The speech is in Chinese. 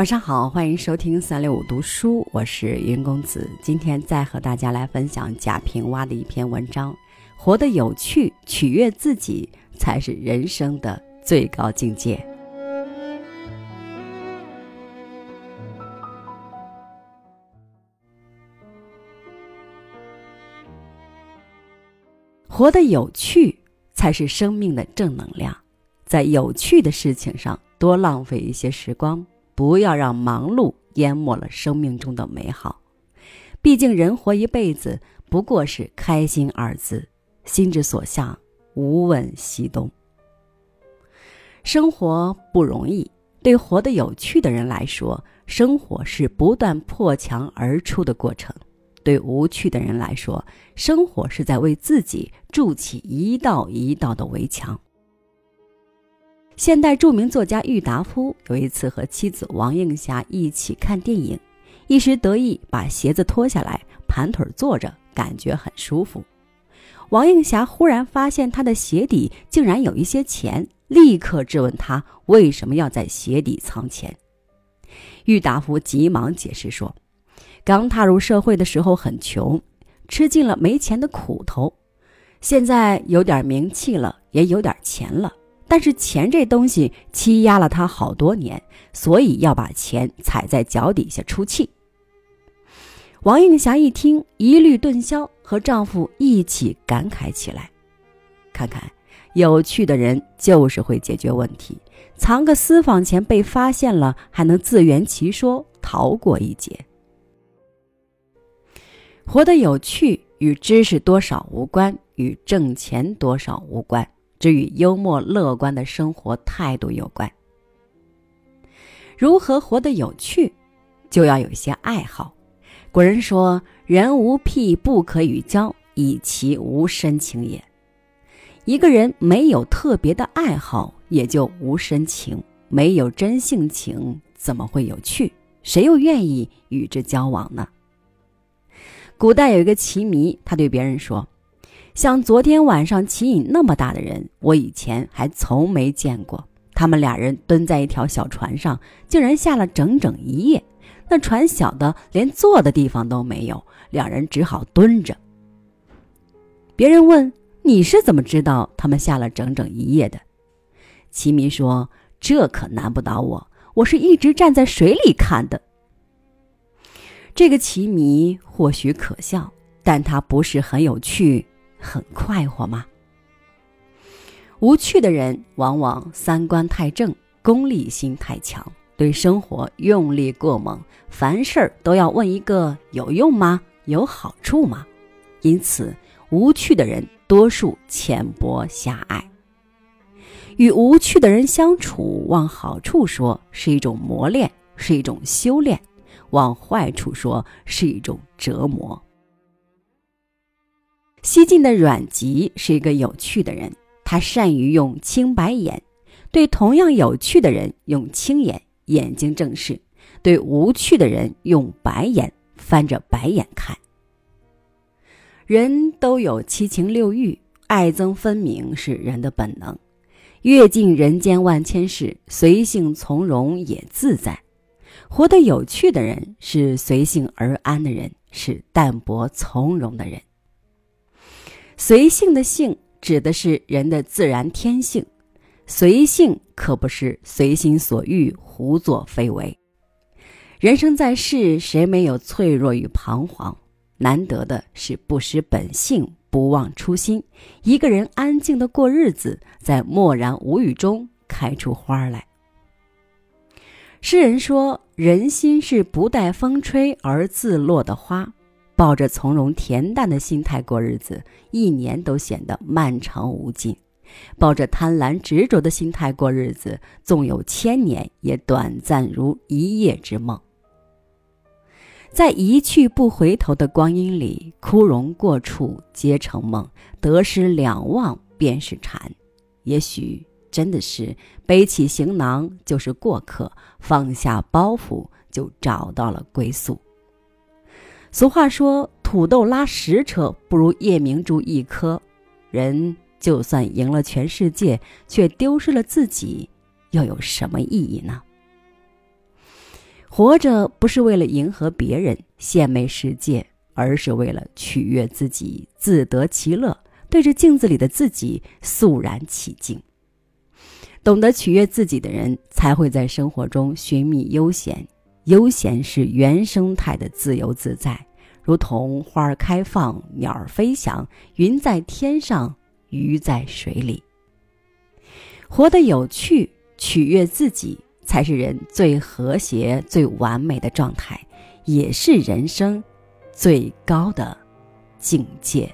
晚上好，欢迎收听三六五读书，我是云公子。今天再和大家来分享贾平凹的一篇文章：活得有趣，取悦自己，才是人生的最高境界。活得有趣，才是生命的正能量。在有趣的事情上多浪费一些时光。不要让忙碌淹没了生命中的美好。毕竟人活一辈子，不过是开心二字，心之所向，无问西东。生活不容易，对活得有趣的人来说，生活是不断破墙而出的过程；对无趣的人来说，生活是在为自己筑起一道一道的围墙。现代著名作家郁达夫有一次和妻子王映霞一起看电影，一时得意把鞋子脱下来，盘腿坐着，感觉很舒服。王映霞忽然发现他的鞋底竟然有一些钱，立刻质问他为什么要在鞋底藏钱。郁达夫急忙解释说：“刚踏入社会的时候很穷，吃尽了没钱的苦头，现在有点名气了，也有点钱了。”但是钱这东西欺压了他好多年，所以要把钱踩在脚底下出气。王映霞一听，疑虑顿消，和丈夫一起感慨起来：“看看，有趣的人就是会解决问题，藏个私房钱被发现了，还能自圆其说，逃过一劫。活得有趣，与知识多少无关，与挣钱多少无关。”这与幽默乐观的生活态度有关。如何活得有趣，就要有一些爱好。古人说：“人无癖不可与交，以其无深情也。”一个人没有特别的爱好，也就无深情；没有真性情，怎么会有趣？谁又愿意与之交往呢？古代有一个棋迷，他对别人说。像昨天晚上棋瘾那么大的人，我以前还从没见过。他们俩人蹲在一条小船上，竟然下了整整一夜。那船小的连坐的地方都没有，两人只好蹲着。别人问：“你是怎么知道他们下了整整一夜的？”棋迷说：“这可难不倒我，我是一直站在水里看的。”这个棋迷或许可笑，但他不是很有趣。很快活吗？无趣的人往往三观太正，功利心太强，对生活用力过猛，凡事都要问一个有用吗？有好处吗？因此，无趣的人多数浅薄狭隘。与无趣的人相处，往好处说是一种磨练，是一种修炼；往坏处说是一种折磨。西晋的阮籍是一个有趣的人，他善于用青白眼，对同样有趣的人用青眼，眼睛正视；对无趣的人用白眼，翻着白眼看。人都有七情六欲，爱憎分明是人的本能。阅尽人间万千事，随性从容也自在。活得有趣的人是随性而安的人，是淡泊从容的人。随性的性指的是人的自然天性，随性可不是随心所欲、胡作非为。人生在世，谁没有脆弱与彷徨？难得的是不失本性，不忘初心。一个人安静的过日子，在默然无语中开出花来。诗人说：“人心是不待风吹而自落的花。”抱着从容恬淡的心态过日子，一年都显得漫长无尽；抱着贪婪执着的心态过日子，纵有千年，也短暂如一夜之梦。在一去不回头的光阴里，枯荣过处皆成梦，得失两忘便是禅。也许真的是背起行囊就是过客，放下包袱就找到了归宿。俗话说：“土豆拉十车，不如夜明珠一颗。”人就算赢了全世界，却丢失了自己，又有什么意义呢？活着不是为了迎合别人、献媚世界，而是为了取悦自己，自得其乐。对着镜子里的自己肃然起敬。懂得取悦自己的人，才会在生活中寻觅悠闲。悠闲是原生态的自由自在，如同花儿开放，鸟儿飞翔，云在天上，鱼在水里。活得有趣，取悦自己，才是人最和谐、最完美的状态，也是人生最高的境界。